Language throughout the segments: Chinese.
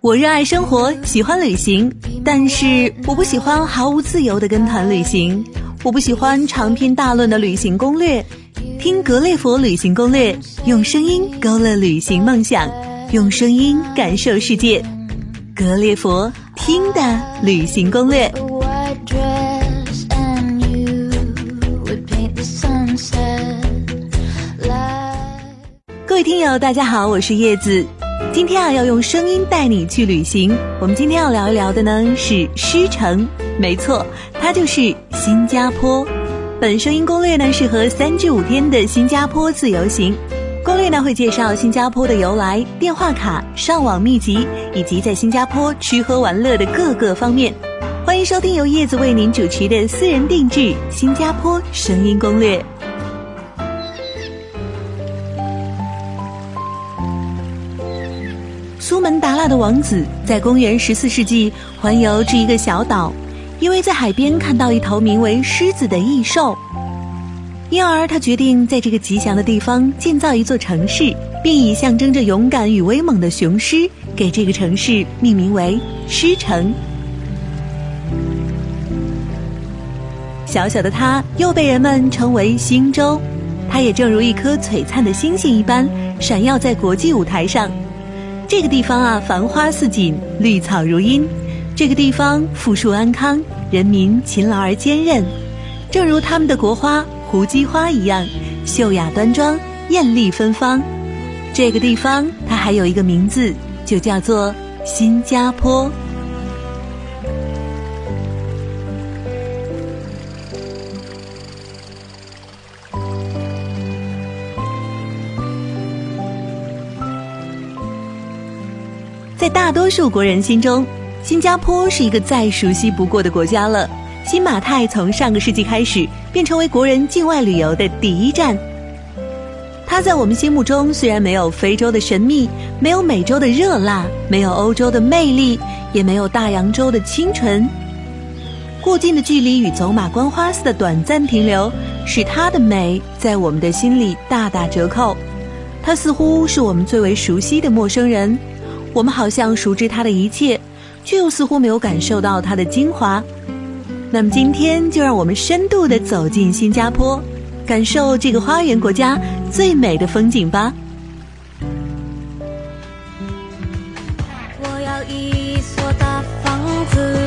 我热爱生活，喜欢旅行，但是我不喜欢毫无自由的跟团旅行。我不喜欢长篇大论的旅行攻略。听格列佛旅行攻略，用声音勾勒旅行梦想，用声音感受世界。格列佛听的旅行攻略。各位听友，大家好，我是叶子。今天啊，要用声音带你去旅行。我们今天要聊一聊的呢是狮城，没错，它就是新加坡。本声音攻略呢适合三至五天的新加坡自由行。攻略呢会介绍新加坡的由来、电话卡、上网秘籍，以及在新加坡吃喝玩乐的各个方面。欢迎收听由叶子为您主持的私人定制新加坡声音攻略。苏门答腊的王子在公元十四世纪环游至一个小岛，因为在海边看到一头名为狮子的异兽，因而他决定在这个吉祥的地方建造一座城市，并以象征着勇敢与威猛的雄狮给这个城市命名为狮城。小小的它又被人们称为星洲，它也正如一颗璀璨的星星一般，闪耀在国际舞台上。这个地方啊，繁花似锦，绿草如茵。这个地方富庶安康，人民勤劳而坚韧，正如他们的国花胡姬花一样，秀雅端庄，艳丽芬芳。这个地方它还有一个名字，就叫做新加坡。在大多数国人心中，新加坡是一个再熟悉不过的国家了。新马泰从上个世纪开始便成为国人境外旅游的第一站。它在我们心目中虽然没有非洲的神秘，没有美洲的热辣，没有欧洲的魅力，也没有大洋洲的清纯。过近的距离与走马观花似的短暂停留，使它的美在我们的心里大打折扣。它似乎是我们最为熟悉的陌生人。我们好像熟知它的一切，却又似乎没有感受到它的精华。那么今天就让我们深度的走进新加坡，感受这个花园国家最美的风景吧。我要一所大房子，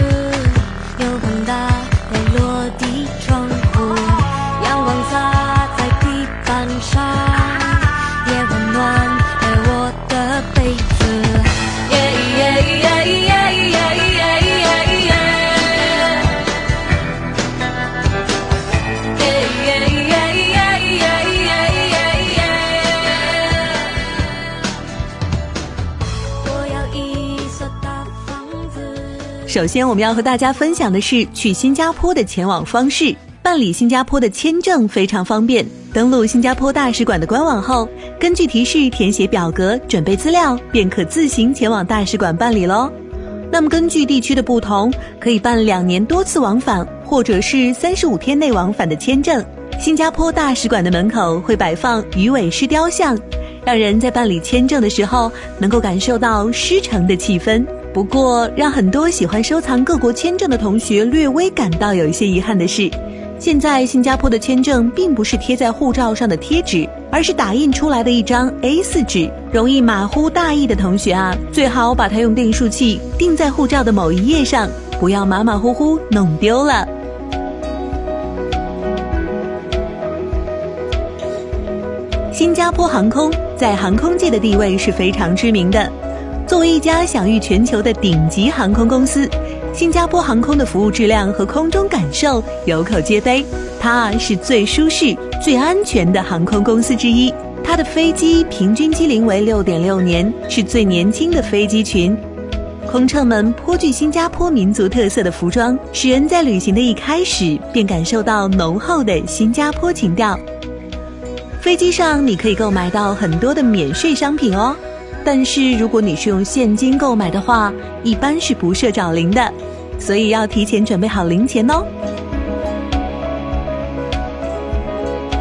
首先，我们要和大家分享的是去新加坡的前往方式。办理新加坡的签证非常方便，登录新加坡大使馆的官网后，根据提示填写表格，准备资料，便可自行前往大使馆办理喽。那么，根据地区的不同，可以办两年多次往返，或者是三十五天内往返的签证。新加坡大使馆的门口会摆放鱼尾狮雕像，让人在办理签证的时候能够感受到狮城的气氛。不过，让很多喜欢收藏各国签证的同学略微感到有一些遗憾的是，现在新加坡的签证并不是贴在护照上的贴纸，而是打印出来的一张 A4 纸。容易马虎大意的同学啊，最好把它用订书器钉在护照的某一页上，不要马马虎虎弄丢了。新加坡航空在航空界的地位是非常知名的。作为一家享誉全球的顶级航空公司，新加坡航空的服务质量和空中感受有口皆碑。它是最舒适、最安全的航空公司之一。它的飞机平均机龄为六点六年，是最年轻的飞机群。空乘们颇具新加坡民族特色的服装，使人在旅行的一开始便感受到浓厚的新加坡情调。飞机上你可以购买到很多的免税商品哦。但是如果你是用现金购买的话，一般是不设找零的，所以要提前准备好零钱哦。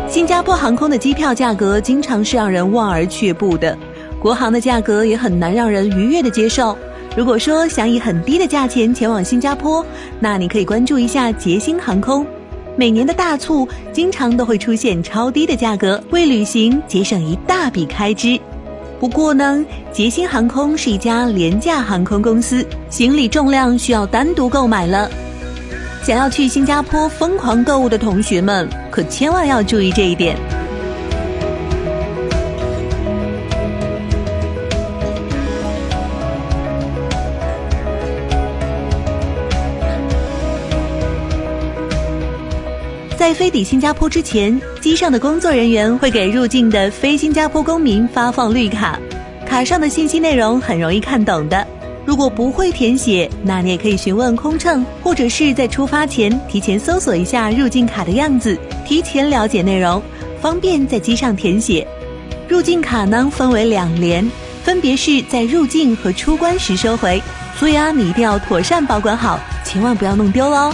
新加坡航空的机票价格经常是让人望而却步的，国航的价格也很难让人愉悦的接受。如果说想以很低的价钱前往新加坡，那你可以关注一下捷星航空。每年的大促，经常都会出现超低的价格，为旅行节省一大笔开支。不过呢，捷星航空是一家廉价航空公司，行李重量需要单独购买了。想要去新加坡疯狂购物的同学们，可千万要注意这一点。在飞抵新加坡之前，机上的工作人员会给入境的非新加坡公民发放绿卡，卡上的信息内容很容易看懂的。如果不会填写，那你也可以询问空乘，或者是在出发前提前搜索一下入境卡的样子，提前了解内容，方便在机上填写。入境卡呢分为两联，分别是在入境和出关时收回，所以啊，你一定要妥善保管好，千万不要弄丢喽。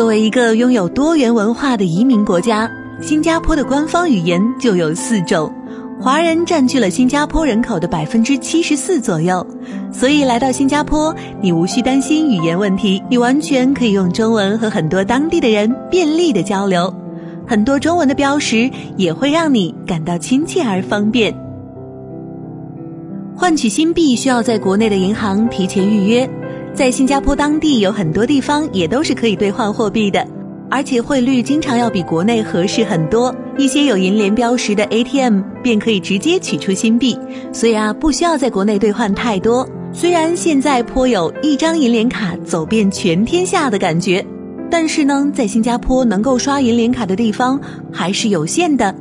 作为一个拥有多元文化的移民国家，新加坡的官方语言就有四种，华人占据了新加坡人口的百分之七十四左右。所以来到新加坡，你无需担心语言问题，你完全可以用中文和很多当地的人便利的交流。很多中文的标识也会让你感到亲切而方便。换取新币需要在国内的银行提前预约。在新加坡当地有很多地方也都是可以兑换货币的，而且汇率经常要比国内合适很多。一些有银联标识的 ATM 便可以直接取出新币，所以啊，不需要在国内兑换太多。虽然现在颇有一张银联卡走遍全天下的感觉，但是呢，在新加坡能够刷银联卡的地方还是有限的，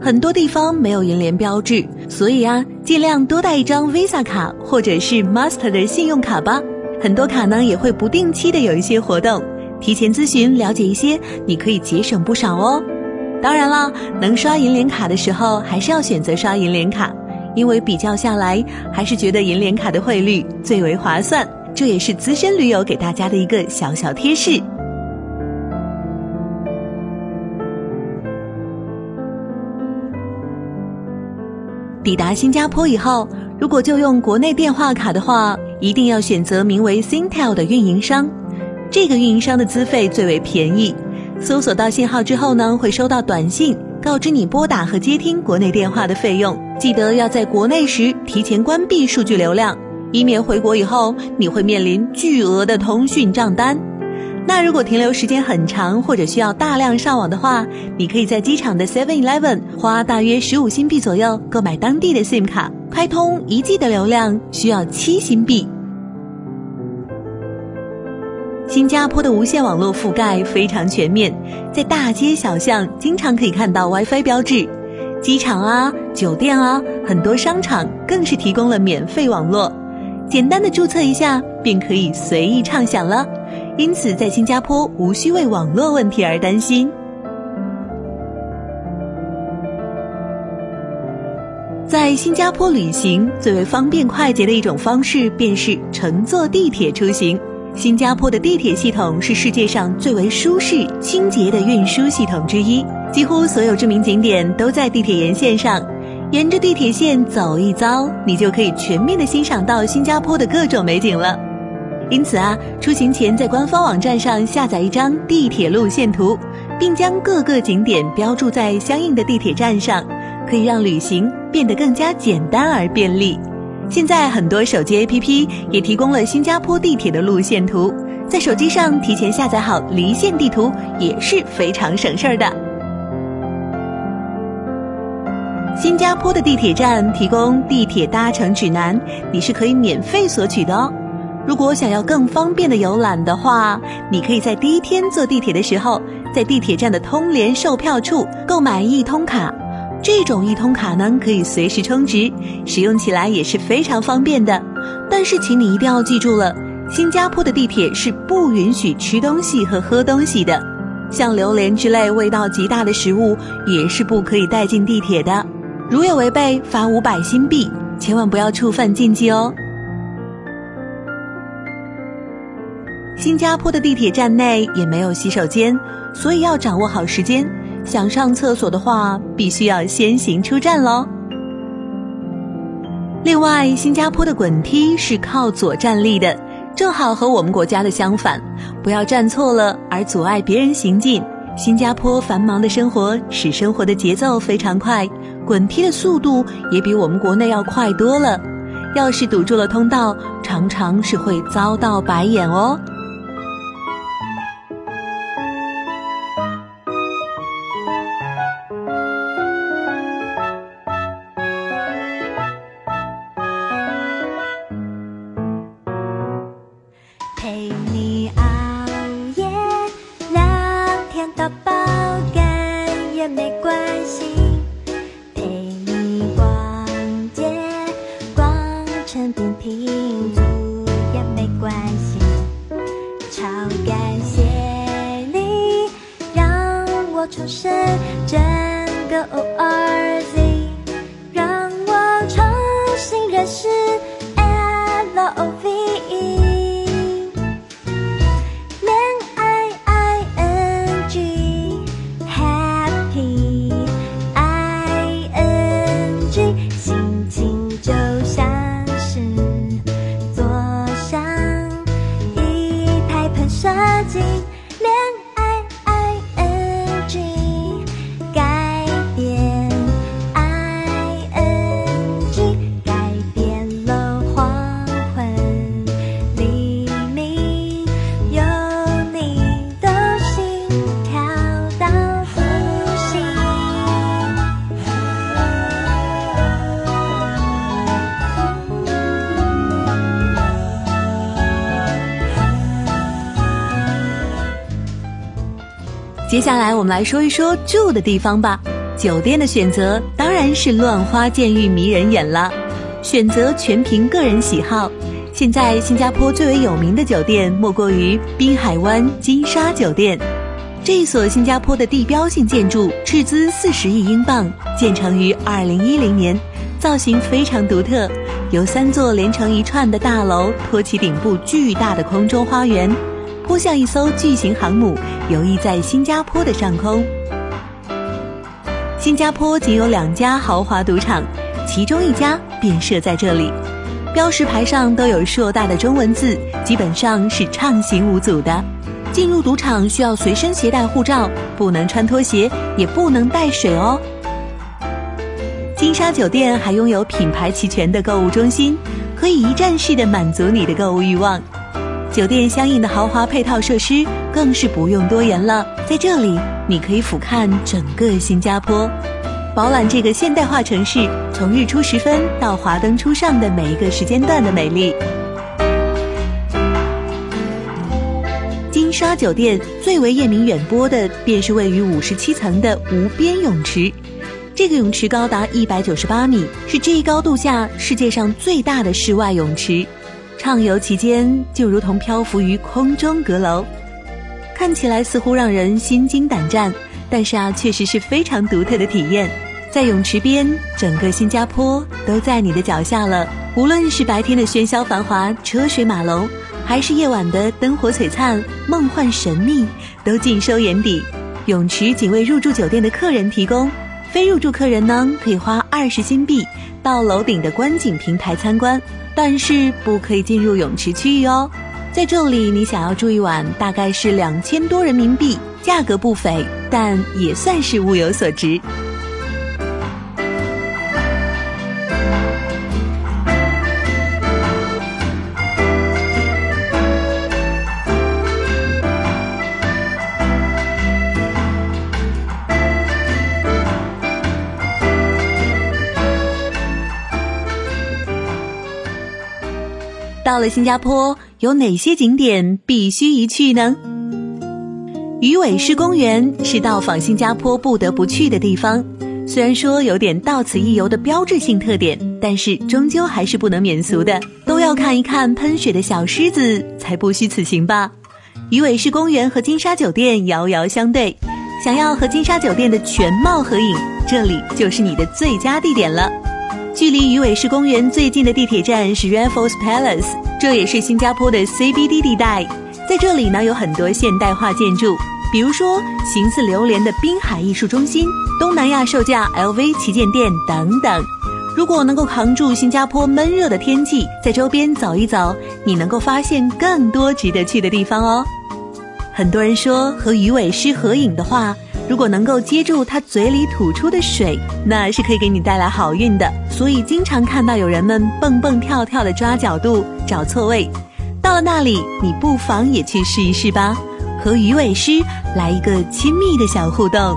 很多地方没有银联标志，所以啊，尽量多带一张 Visa 卡或者是 Master 的信用卡吧。很多卡呢也会不定期的有一些活动，提前咨询了解一些，你可以节省不少哦。当然了，能刷银联卡的时候，还是要选择刷银联卡，因为比较下来，还是觉得银联卡的汇率最为划算。这也是资深驴友给大家的一个小小贴士。抵达新加坡以后，如果就用国内电话卡的话，一定要选择名为 Singtel 的运营商，这个运营商的资费最为便宜。搜索到信号之后呢，会收到短信告知你拨打和接听国内电话的费用。记得要在国内时提前关闭数据流量，以免回国以后你会面临巨额的通讯账单。那如果停留时间很长或者需要大量上网的话，你可以在机场的 Seven Eleven 花大约十五新币左右购买当地的 SIM 卡。开通一 G 的流量需要七新币。新加坡的无线网络覆盖非常全面，在大街小巷经常可以看到 WiFi 标志，机场啊、酒店啊、很多商场更是提供了免费网络，简单的注册一下便可以随意畅享了。因此，在新加坡无需为网络问题而担心。在新加坡旅行最为方便快捷的一种方式，便是乘坐地铁出行。新加坡的地铁系统是世界上最为舒适、清洁的运输系统之一，几乎所有知名景点都在地铁沿线上。沿着地铁线走一遭，你就可以全面的欣赏到新加坡的各种美景了。因此啊，出行前在官方网站上下载一张地铁路线图，并将各个景点标注在相应的地铁站上。可以让旅行变得更加简单而便利。现在很多手机 APP 也提供了新加坡地铁的路线图，在手机上提前下载好离线地图也是非常省事儿的。新加坡的地铁站提供地铁搭乘指南，你是可以免费索取的哦。如果想要更方便的游览的话，你可以在第一天坐地铁的时候，在地铁站的通联售票处购买一通卡。这种一通卡呢，可以随时充值，使用起来也是非常方便的。但是，请你一定要记住了，新加坡的地铁是不允许吃东西和喝东西的，像榴莲之类味道极大的食物也是不可以带进地铁的。如有违背，罚五百新币，千万不要触犯禁忌哦。新加坡的地铁站内也没有洗手间，所以要掌握好时间。想上厕所的话，必须要先行出站喽。另外，新加坡的滚梯是靠左站立的，正好和我们国家的相反，不要站错了而阻碍别人行进。新加坡繁忙的生活使生活的节奏非常快，滚梯的速度也比我们国内要快多了。要是堵住了通道，常常是会遭到白眼哦。接下来我们来说一说住的地方吧。酒店的选择当然是乱花渐欲迷人眼了，选择全凭个人喜好。现在新加坡最为有名的酒店莫过于滨海湾金沙酒店。这一所新加坡的地标性建筑斥资四十亿英镑，建成于二零一零年，造型非常独特，由三座连成一串的大楼托起顶部巨大的空中花园。颇像一艘巨型航母游弋在新加坡的上空。新加坡仅有两家豪华赌场，其中一家便设在这里，标识牌上都有硕大的中文字，基本上是畅行无阻的。进入赌场需要随身携带护照，不能穿拖鞋，也不能带水哦。金沙酒店还拥有品牌齐全的购物中心，可以一站式的满足你的购物欲望。酒店相应的豪华配套设施更是不用多言了，在这里你可以俯瞰整个新加坡，饱览这个现代化城市从日出时分到华灯初上的每一个时间段的美丽。金沙酒店最为艳名远播的便是位于五十七层的无边泳池，这个泳池高达一百九十八米，是这一高度下世界上最大的室外泳池。畅游其间，就如同漂浮于空中阁楼，看起来似乎让人心惊胆战，但是啊，确实是非常独特的体验。在泳池边，整个新加坡都在你的脚下了。无论是白天的喧嚣繁华、车水马龙，还是夜晚的灯火璀璨、梦幻神秘，都尽收眼底。泳池仅为入住酒店的客人提供，非入住客人呢，可以花二十新币到楼顶的观景平台参观。但是不可以进入泳池区域哦，在这里你想要住一晚，大概是两千多人民币，价格不菲，但也算是物有所值。了新加坡，有哪些景点必须一去呢？鱼尾狮公园是到访新加坡不得不去的地方。虽然说有点到此一游的标志性特点，但是终究还是不能免俗的，都要看一看喷水的小狮子，才不虚此行吧。鱼尾狮公园和金沙酒店遥遥相对，想要和金沙酒店的全貌合影，这里就是你的最佳地点了。距离鱼尾狮公园最近的地铁站是 Raffles Palace，这也是新加坡的 CBD 地带。在这里呢，有很多现代化建筑，比如说形似榴莲的滨海艺术中心、东南亚售价 LV 旗舰店等等。如果能够扛住新加坡闷热的天气，在周边走一走，你能够发现更多值得去的地方哦。很多人说和鱼尾狮合影的话，如果能够接住它嘴里吐出的水，那是可以给你带来好运的。所以经常看到有人们蹦蹦跳跳的抓角度、找错位。到了那里，你不妨也去试一试吧，和鱼尾狮来一个亲密的小互动。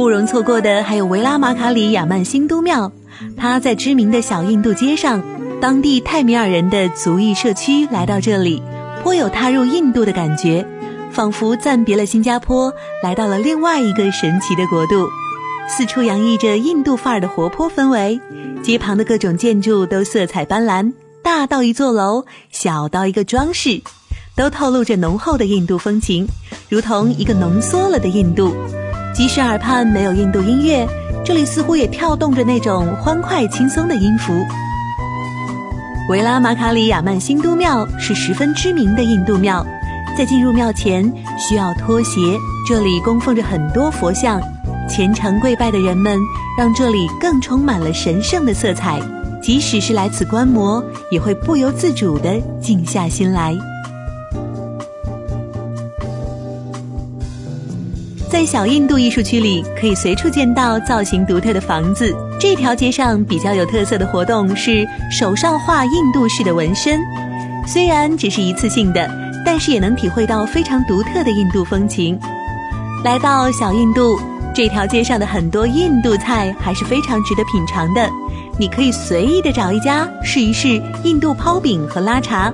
不容错过的还有维拉马卡里亚曼新都庙，它在知名的小印度街上，当地泰米尔人的族裔社区来到这里，颇有踏入印度的感觉，仿佛暂别了新加坡，来到了另外一个神奇的国度。四处洋溢着印度范儿的活泼氛围，街旁的各种建筑都色彩斑斓，大到一座楼，小到一个装饰，都透露着浓厚的印度风情，如同一个浓缩了的印度。即使耳畔没有印度音乐，这里似乎也跳动着那种欢快轻松的音符。维拉马卡里亚曼新都庙是十分知名的印度庙，在进入庙前需要脱鞋。这里供奉着很多佛像，虔诚跪拜的人们让这里更充满了神圣的色彩。即使是来此观摩，也会不由自主地静下心来。在小印度艺术区里，可以随处见到造型独特的房子。这条街上比较有特色的活动是手上画印度式的纹身，虽然只是一次性的，但是也能体会到非常独特的印度风情。来到小印度，这条街上的很多印度菜还是非常值得品尝的。你可以随意的找一家试一试印度泡饼和拉茶。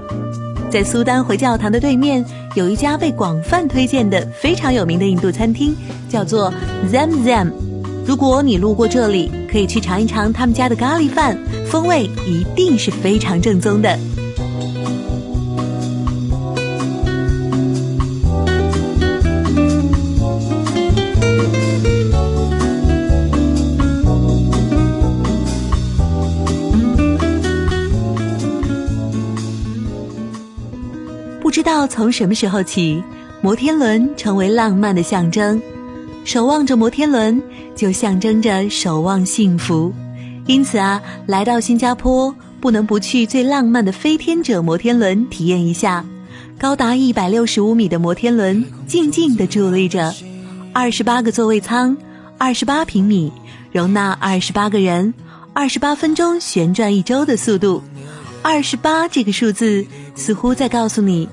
在苏丹回教堂的对面，有一家被广泛推荐的非常有名的印度餐厅，叫做 Zam Zam。如果你路过这里，可以去尝一尝他们家的咖喱饭，风味一定是非常正宗的。知道从什么时候起，摩天轮成为浪漫的象征。守望着摩天轮，就象征着守望幸福。因此啊，来到新加坡，不能不去最浪漫的飞天者摩天轮体验一下。高达一百六十五米的摩天轮，静静地伫立着，二十八个座位舱，二十八平米，容纳二十八个人，二十八分钟旋转一周的速度。二十八这个数字，似乎在告诉你。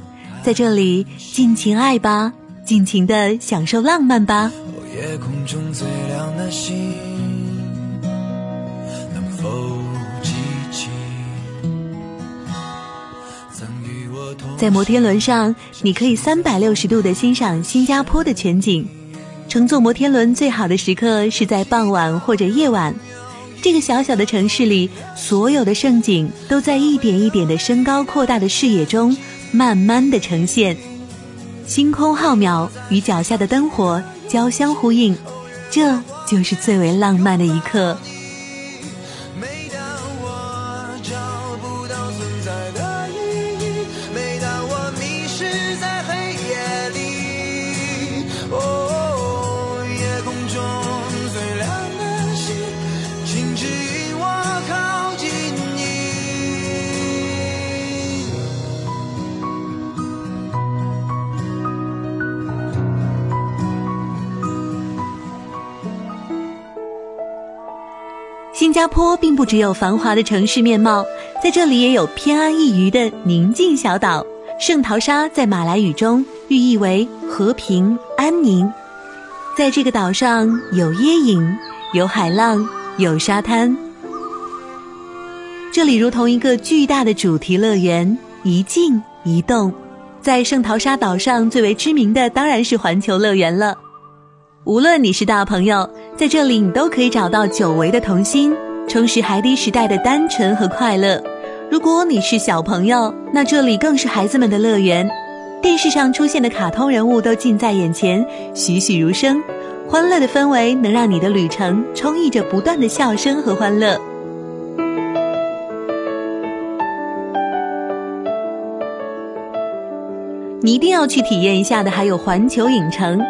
在这里尽情爱吧，尽情的享受浪漫吧。在摩天轮上，你可以三百六十度的欣赏新加坡的全景。乘坐摩天轮最好的时刻是在傍晚或者夜晚。这个小小的城市里，所有的盛景都在一点一点的升高扩大的视野中。慢慢的呈现，星空浩渺与脚下的灯火交相呼应，这就是最为浪漫的一刻。新加坡并不只有繁华的城市面貌，在这里也有偏安一隅的宁静小岛。圣淘沙在马来语中寓意为和平安宁。在这个岛上有椰影，有海浪，有沙滩。这里如同一个巨大的主题乐园，一静一动。在圣淘沙岛上最为知名的当然是环球乐园了。无论你是大朋友，在这里你都可以找到久违的童心，充实海底时代的单纯和快乐。如果你是小朋友，那这里更是孩子们的乐园。电视上出现的卡通人物都近在眼前，栩栩如生。欢乐的氛围能让你的旅程充溢着不断的笑声和欢乐。你一定要去体验一下的还有环球影城。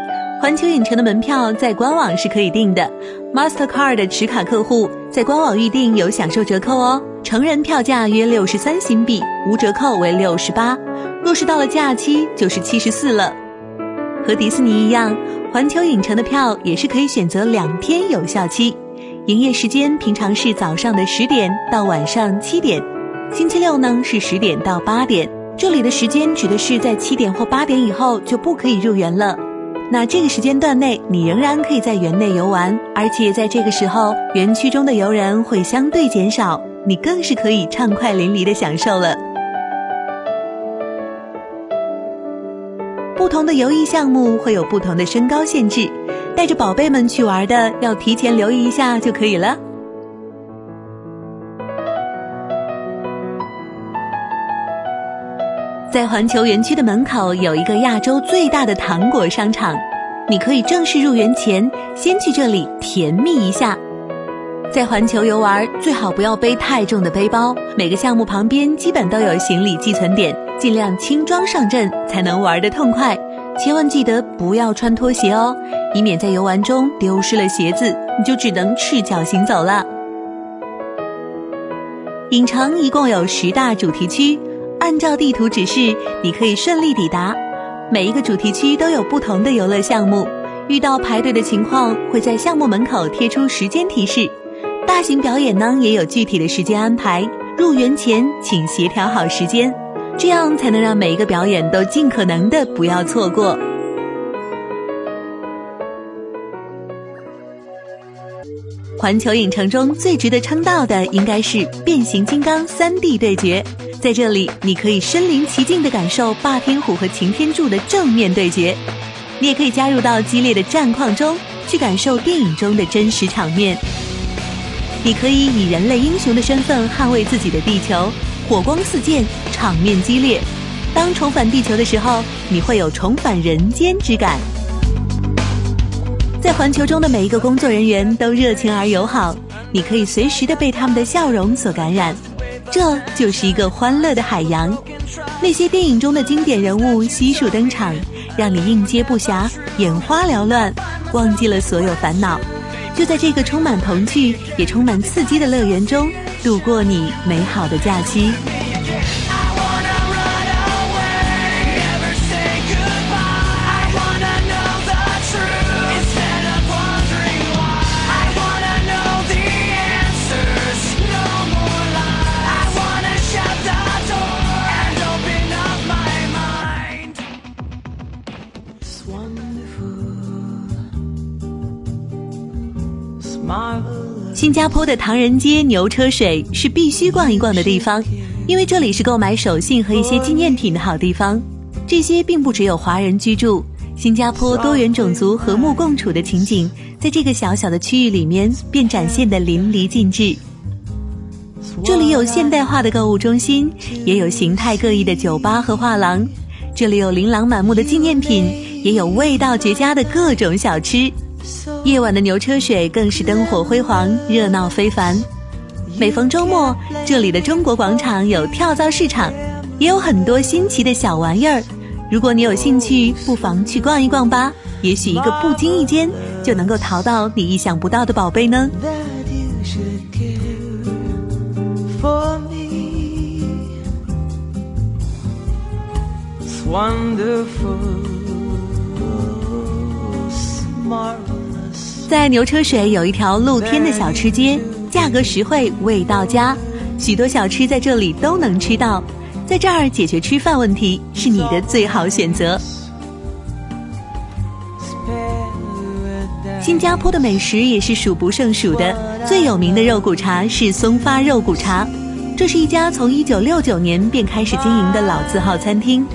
环球影城的门票在官网是可以订的，Mastercard 的持卡客户在官网预订有享受折扣哦。成人票价约六十三新币，无折扣为六十八，若是到了假期就是七十四了。和迪士尼一样，环球影城的票也是可以选择两天有效期，营业时间平常是早上的十点到晚上七点，星期六呢是十点到八点。这里的时间指的是在七点或八点以后就不可以入园了。那这个时间段内，你仍然可以在园内游玩，而且在这个时候，园区中的游人会相对减少，你更是可以畅快淋漓的享受了。不同的游艺项目会有不同的身高限制，带着宝贝们去玩的要提前留意一下就可以了。在环球园区的门口有一个亚洲最大的糖果商场，你可以正式入园前先去这里甜蜜一下。在环球游玩，最好不要背太重的背包，每个项目旁边基本都有行李寄存点，尽量轻装上阵才能玩得痛快。千万记得不要穿拖鞋哦，以免在游玩中丢失了鞋子，你就只能赤脚行走了。影城一共有十大主题区。按照地图指示，你可以顺利抵达。每一个主题区都有不同的游乐项目，遇到排队的情况，会在项目门口贴出时间提示。大型表演呢，也有具体的时间安排。入园前请协调好时间，这样才能让每一个表演都尽可能的不要错过。环球影城中最值得称道的，应该是变形金刚 3D 对决。在这里，你可以身临其境地感受霸天虎和擎天柱的正面对决，你也可以加入到激烈的战况中去感受电影中的真实场面。你可以以人类英雄的身份捍卫自己的地球，火光四溅，场面激烈。当重返地球的时候，你会有重返人间之感。在环球中的每一个工作人员都热情而友好，你可以随时的被他们的笑容所感染。这就是一个欢乐的海洋，那些电影中的经典人物悉数登场，让你应接不暇，眼花缭乱，忘记了所有烦恼，就在这个充满童趣也充满刺激的乐园中度过你美好的假期。新加坡的唐人街牛车水是必须逛一逛的地方，因为这里是购买手信和一些纪念品的好地方。这些并不只有华人居住，新加坡多元种族和睦共处的情景，在这个小小的区域里面便展现得淋漓尽致。这里有现代化的购物中心，也有形态各异的酒吧和画廊。这里有琳琅满目的纪念品，也有味道绝佳的各种小吃。夜晚的牛车水更是灯火辉煌，热闹非凡。每逢周末，这里的中国广场有跳蚤市场，也有很多新奇的小玩意儿。如果你有兴趣，不妨去逛一逛吧，也许一个不经意间就能够淘到你意想不到的宝贝呢。在牛车水有一条露天的小吃街，价格实惠，味道佳，许多小吃在这里都能吃到。在这儿解决吃饭问题是你的最好选择。新加坡的美食也是数不胜数的，最有名的肉骨茶是松发肉骨茶，这是一家从1969年便开始经营的老字号餐厅。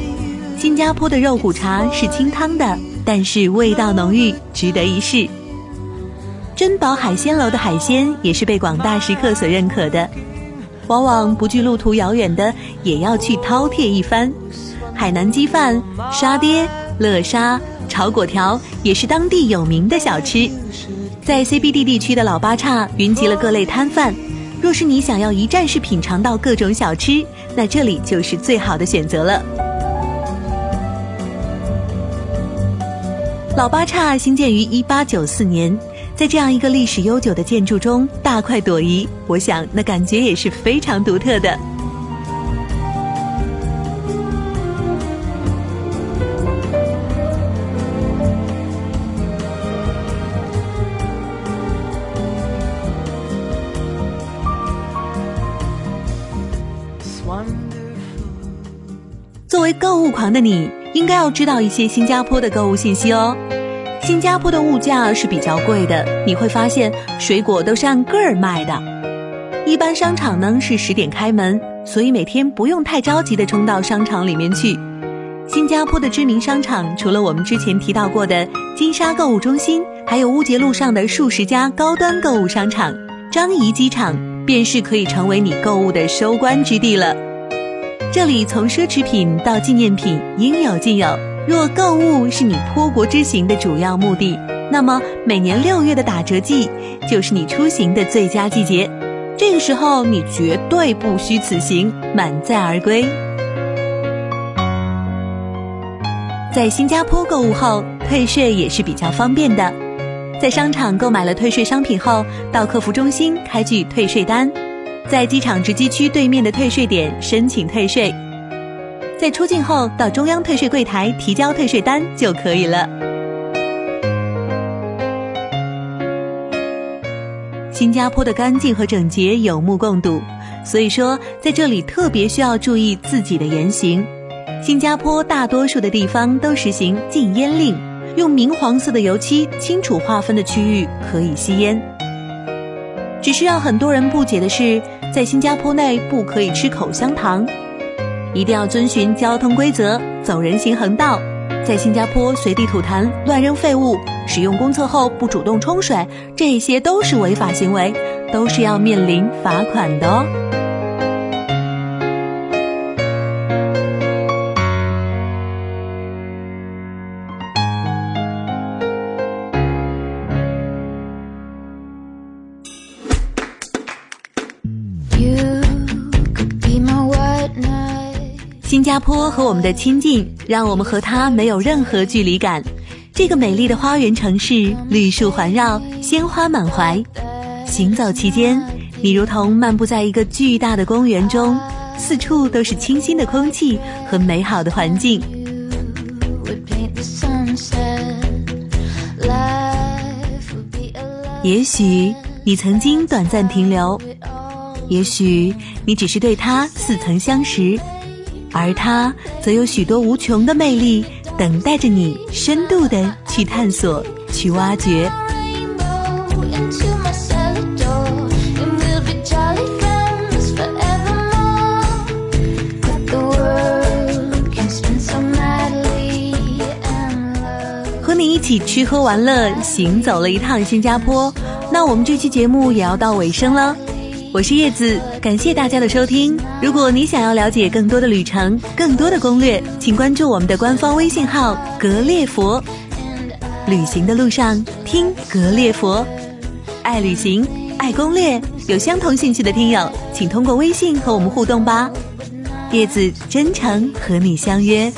新加坡的肉骨茶是清汤的，但是味道浓郁，值得一试。珍宝海鲜楼的海鲜也是被广大食客所认可的，往往不惧路途遥远的也要去饕餮一番。海南鸡饭、沙爹、乐沙、炒粿条也是当地有名的小吃。在 CBD 地区的老八岔云集了各类摊贩，若是你想要一站式品尝到各种小吃，那这里就是最好的选择了。老八岔兴建于一八九四年，在这样一个历史悠久的建筑中大快朵颐，我想那感觉也是非常独特的。作为购物狂的你，应该要知道一些新加坡的购物信息哦。新加坡的物价是比较贵的，你会发现水果都是按个儿卖的。一般商场呢是十点开门，所以每天不用太着急的冲到商场里面去。新加坡的知名商场除了我们之前提到过的金沙购物中心，还有乌节路上的数十家高端购物商场。樟宜机场便是可以成为你购物的收官之地了。这里从奢侈品到纪念品应有尽有。若购物是你脱国之行的主要目的，那么每年六月的打折季就是你出行的最佳季节。这个时候你绝对不虚此行，满载而归。在新加坡购物后，退税也是比较方便的。在商场购买了退税商品后，到客服中心开具退税单。在机场值机区对面的退税点申请退税，在出境后到中央退税柜台提交退税单就可以了。新加坡的干净和整洁有目共睹，所以说在这里特别需要注意自己的言行。新加坡大多数的地方都实行禁烟令，用明黄色的油漆清楚划分的区域可以吸烟。只是让很多人不解的是。在新加坡内不可以吃口香糖，一定要遵循交通规则，走人行横道。在新加坡随地吐痰、乱扔废物、使用公厕后不主动冲水，这些都是违法行为，都是要面临罚款的哦。坡和我们的亲近，让我们和它没有任何距离感。这个美丽的花园城市，绿树环绕，鲜花满怀。行走期间，你如同漫步在一个巨大的公园中，四处都是清新的空气和美好的环境。也许你曾经短暂停留，也许你只是对它似曾相识。而它则有许多无穷的魅力，等待着你深度的去探索、去挖掘。和你一起吃喝玩乐，行走了一趟新加坡，那我们这期节目也要到尾声了。我是叶子，感谢大家的收听。如果你想要了解更多的旅程、更多的攻略，请关注我们的官方微信号“格列佛”。旅行的路上听格列佛，爱旅行、爱攻略，有相同兴趣的听友，请通过微信和我们互动吧。叶子真诚和你相约。